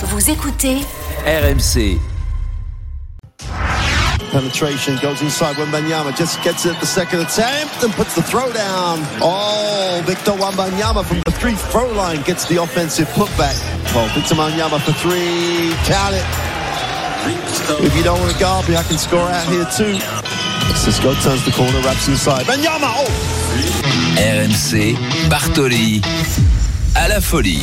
Vous écoutez RMC. Penetration goes inside Wembanyama, just gets it the second attempt and puts the throw down. Oh, Victor Wembanyama from the three throw line gets the offensive putback. Oh, Victor Wembanyama for three, count it. If you don't want to guard me, I can score out here too. Cisco turns the corner, wraps inside. Wembanyama, oh! RMC. Bartoli. À la folie.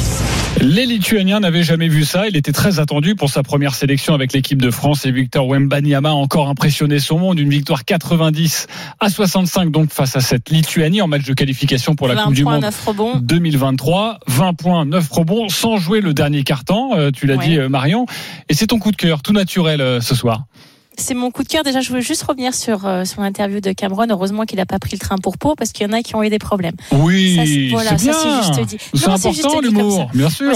Les Lituaniens n'avaient jamais vu ça. Il était très attendu pour sa première sélection avec l'équipe de France et Victor Wembanyama a encore impressionné son monde. Une victoire 90 à 65 donc face à cette Lituanie en match de qualification pour la 20 Coupe du Monde 9 rebonds. 2023. 20 points, 9 rebonds sans jouer le dernier carton. Euh, tu l'as Ouais. dit euh, Marion. Et c'est ton coup de cœur tout naturel euh, ce soir. C'est mon coup de cœur. Déjà, je veux juste revenir sur, euh, sur l'interview de Cameron. Heureusement qu'il n'a pas pris le train pour Pau parce qu'il y en a qui ont eu des problèmes. Oui, c'est- voilà, bien. c'est important l'humour, bien sûr.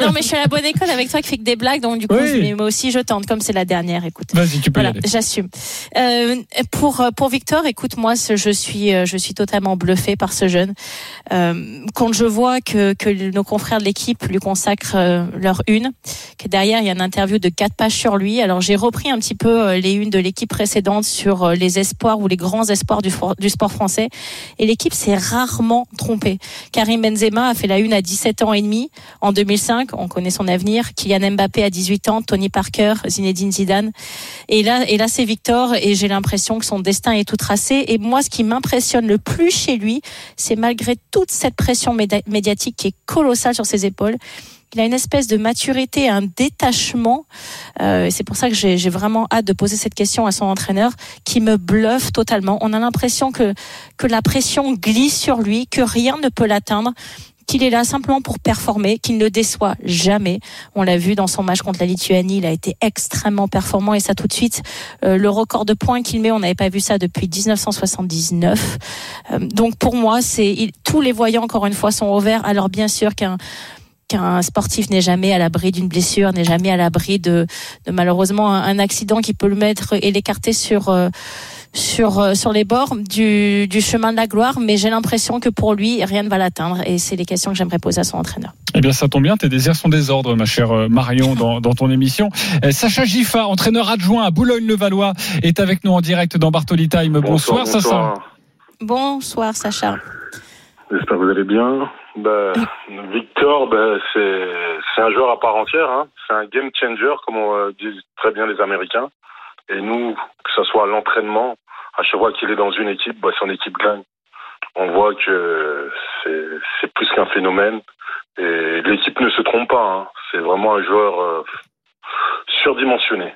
Non, mais je suis à la bonne école avec toi qui fait que des blagues, donc du coup, Oui. je- moi aussi, je tente, comme c'est la dernière, écoute. Vas-y, tu peux Voilà, j'assume. Euh, pour euh, pour Victor, écoute, moi, je suis euh, je suis totalement bluffé par ce jeune. Euh, quand je vois que que nos confrères de l'équipe lui consacrent euh, leur une, que derrière il y a une interview de quatre pages sur lui. Alors j'ai repris un petit peu euh, les unes de l'équipe précédente sur euh, les espoirs ou les grands espoirs du, sport français, et l'équipe s'est rarement trompée. Karim Benzema a fait la une à 17 ans et demi en 2005. On connaît son avenir. Kylian Mbappé à 18 ans, Tony Parker, Zinedine Zidane. Et là, et là, c'est Victor, et j'ai l'impression que son destin est tout tracé. Et moi, ce qui m'impressionne le plus chez lui, c'est malgré toute cette pression médiatique qui est colossale sur ses épaules, il a une espèce de maturité, un détachement. Euh, c'est pour ça que j'ai vraiment hâte de poser cette question à son entraîneur, qui me bluffe totalement. On a l'impression que que la pression glisse sur lui, que rien ne peut l'atteindre qu'il est là simplement pour performer, qu'il ne déçoit jamais. On l'a vu dans son match contre la Lituanie, il a été extrêmement performant et ça tout de suite, euh, le record de points qu'il met, on n'avait pas vu ça depuis 1979. Euh, donc pour moi, c'est tous les voyants encore une fois sont au vert. Alors bien sûr qu'un qu'un sportif n'est jamais à l'abri d'une blessure, n'est jamais à l'abri de, de malheureusement un, un accident qui peut le mettre et l'écarter sur euh, sur euh, sur les bords du, du chemin de la gloire. Mais j'ai l'impression que pour lui, rien ne va l'atteindre et c'est les questions que j'aimerais poser à son entraîneur. Eh bien, ça tombe bien, tes désirs sont des ordres, ma chère euh, Marion, dans, dans ton émission. Euh, Sacha Giffa, entraîneur adjoint à Boulogne-le-Valois, est avec nous en direct dans Bartoli Time. Bonsoir, Sacha. Bonsoir Sacha. J'espère que vous allez bien. Bah, Victor, bah, c'est c'est un joueur à part entière. Hein. C'est un game changer, comme on euh, disent très bien les Américains. Et nous, que ce soit à l'entraînement, à chaque fois qu'il est dans une équipe, bah, son équipe gagne. On voit que c'est c'est plus qu'un phénomène. Et l'équipe ne se trompe pas. Hein. C'est vraiment un joueur euh, surdimensionné.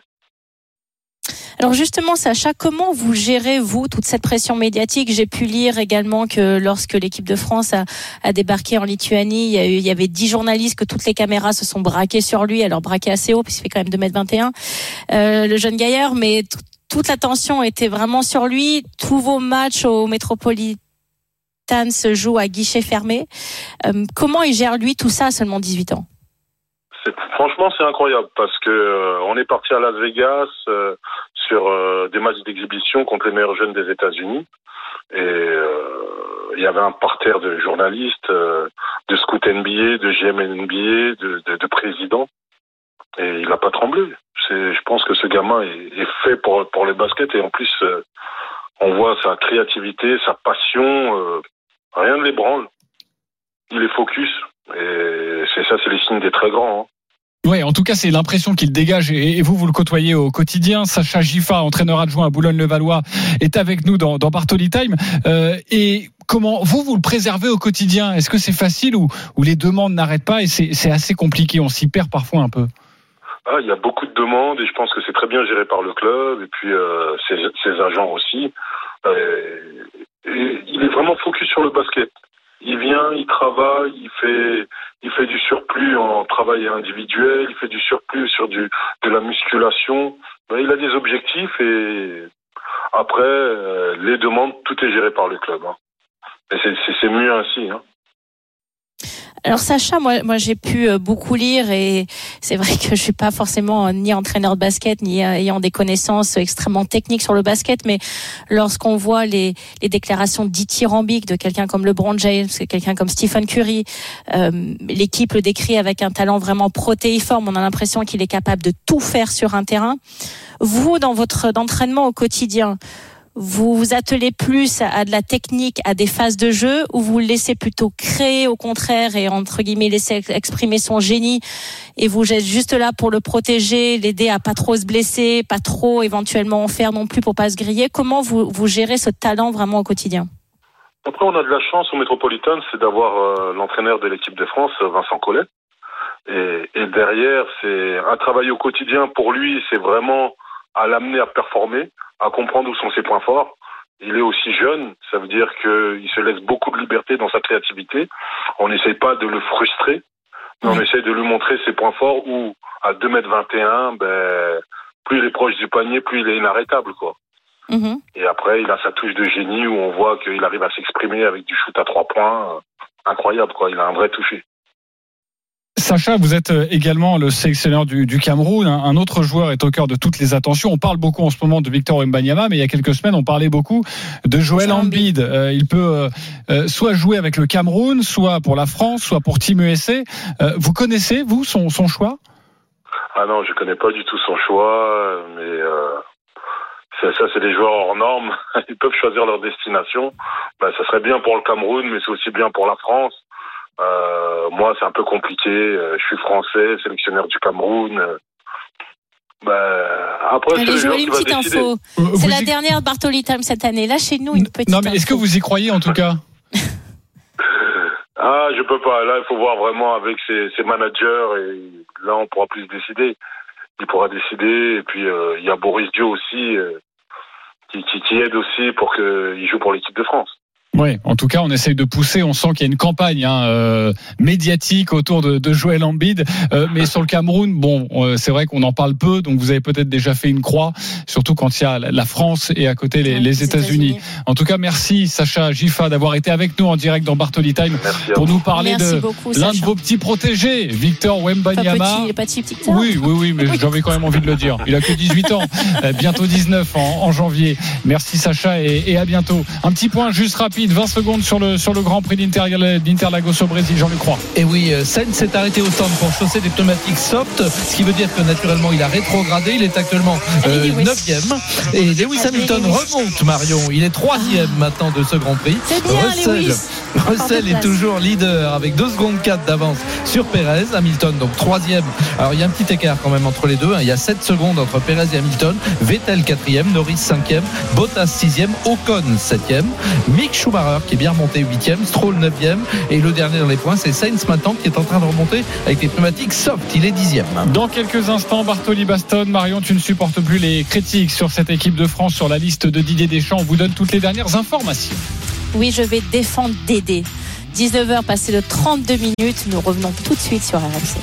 Alors justement, Sacha, comment vous gérez, vous, toute cette pression médiatique? J'ai pu lire également que lorsque l'équipe de France a, a débarqué en Lituanie, il y, a eu, il y avait dix journalistes, que toutes les caméras se sont braquées sur lui, alors braquées assez haut, puisqu'il fait quand même 2m21, euh, le jeune gaillard, mais toute l'attention était vraiment sur lui. Tous vos matchs au Metropolitan se jouent à guichet fermé. Euh, comment il gère, lui, tout ça à seulement 18 ans? Franchement, c'est incroyable parce que euh, on est parti à Las Vegas euh, sur euh, des matchs d'exhibition contre les meilleurs jeunes des États-Unis et euh, il y avait un parterre de journalistes, euh, de scouts NBA, de GM NBA, de, de, de présidents et il n'a pas tremblé. Je pense que ce gamin est, fait pour pour le basket et en plus on voit sa créativité, sa passion, rien ne l'ébranle. Il est focus et c'est ça, c'est les signes des très grands. hein. Ouais, en tout cas, c'est l'impression qu'il dégage et, vous, vous le côtoyez au quotidien. Sacha Giffa, entraîneur adjoint à Boulogne-le-Valois, est avec nous dans, Bartoli Time. Euh, et comment vous, vous le préservez au quotidien? Est-ce que c'est facile ou, les demandes n'arrêtent pas et c'est assez compliqué? On s'y perd parfois un peu. Ah, il y a beaucoup de demandes et je pense que c'est très bien géré par le club et puis euh, ses, agents aussi. Euh, il est vraiment focus sur le basket. Il vient, il travaille, il fait, il fait du surplus en travail individuel, il fait du surplus sur du de la musculation. Ben, il a des objectifs et après euh, les demandes, tout est géré par le club. Hein. C'est mieux ainsi. Hein. Alors Sacha, moi, moi j'ai pu euh, beaucoup lire et c'est vrai que je suis pas forcément ni entraîneur de basket ni euh, ayant des connaissances extrêmement techniques sur le basket, mais lorsqu'on voit les, les déclarations dithyrambiques de quelqu'un comme LeBron James, quelqu'un comme Stephen Curry, euh, l'équipe le décrit avec un talent vraiment protéiforme. On a l'impression qu'il est capable de tout faire sur un terrain. Vous, dans votre entraînement au quotidien, vous vous attelez plus à de la technique, à des phases de jeu, ou vous le laissez plutôt créer au contraire et entre guillemets laisser exprimer son génie, et vous êtes juste là pour le protéger, l'aider à pas trop se blesser, pas trop éventuellement en faire non plus pour pas se griller? Comment vous, gérez ce talent vraiment au quotidien? Après, on a de la chance au Metropolitan, c'est d'avoir euh, l'entraîneur de l'équipe de France, Vincent Collet. Et, et derrière, c'est un travail au quotidien pour lui, c'est vraiment à l'amener à performer à comprendre où sont ses points forts. Il est aussi jeune, ça veut dire qu'il se laisse beaucoup de liberté dans sa créativité. On n'essaye pas de le frustrer, mais on essaye de lui montrer ses points forts où, à 2 mètres 21, ben, plus il est proche du panier, plus il est inarrêtable, quoi. Mm-hmm. Et après, il a sa touche de génie où on voit qu'il arrive à s'exprimer avec du shoot à trois points. Incroyable, quoi. Il a un vrai toucher. Sacha, vous êtes euh, également le sélectionneur du, Cameroun. Un autre joueur est au cœur de toutes les attentions. On parle beaucoup en ce moment de Victor Mbanyama, mais il y a quelques semaines, on parlait beaucoup de Joël Embiid. Euh, il peut euh, soit jouer avec le Cameroun, soit pour la France, soit pour Team USA. vous connaissez, vous, son, choix? Ah non, je connais pas du tout son choix, mais ça, c'est des joueurs hors normes. Ils peuvent choisir leur destination. Ben, ça serait bien pour le Cameroun, mais c'est aussi bien pour la France. Euh, moi, c'est un peu compliqué. Euh, je suis français, sélectionneur du Cameroun. Euh, bah, après, Allez, Joël, une petite info. C'est la dernière Bartoli Time cette année. Là, chez nous, une petite. Non, mais est-ce que vous y croyez en tout cas? Ah, je peux pas. Là, il faut voir vraiment avec ses, ses, managers et là, on pourra plus décider. Il pourra décider. Et puis, il y a Boris Dio aussi qui, qui, qui, aide aussi pour qu'il joue pour l'équipe de France. Oui, en tout cas, on essaye de pousser. On sent qu'il y a une campagne hein, euh, médiatique autour de, de Joël Embiid. Euh, mais sur le Cameroun, bon, euh, c'est vrai qu'on en parle peu. Donc, vous avez peut-être déjà fait une croix, surtout quand il y a la France et à côté les, les États-Unis. en tout cas, merci Sacha Gifa d'avoir été avec nous en direct dans Bartoli Time pour nous parler de l'un de vos petits protégés, Victor Wembanyama. Pas petit, pas petit, oui, oui, oui, mais j'avais quand même envie de le dire. Il a que 18 ans, bientôt 19 en, en, janvier. Merci Sacha et, et à bientôt. Un petit point juste rapide 20 secondes sur le, sur le Grand Prix d'Interlagos au Brésil, Jean-Luc Croix. Et oui, euh, Sainz s'est arrêté au stand pour chausser des pneumatiques soft, ce qui veut dire que naturellement il a rétrogradé. Il est actuellement 9e. Euh, et Lewis Hamilton remonte, Marion. Il est 3e maintenant de ce Grand Prix. C'est bien, Russell, Lewis. Russell est toujours leader avec 2 secondes 4 d'avance sur Perez. Hamilton, donc 3e. Alors il y a un petit écart quand même entre les deux. Hein. Il y a 7 secondes entre Perez et Hamilton. Vettel 4e, Norris 5e, Bottas 6e, Ocon 7e, Mick Schumacher qui est bien remonté 8e, Stroll 9e et le dernier dans les points c'est Sainz maintenant qui est en train de remonter avec des pneumatiques soft, il est 10e. Dans quelques instants, Bartoli Baston, Marion, tu ne supportes plus les critiques sur cette équipe de France sur la liste de Didier Deschamps. On vous donne toutes les dernières informations. Oui, je vais défendre Dédé. 19h passé de 32 minutes, nous revenons tout de suite sur RMC.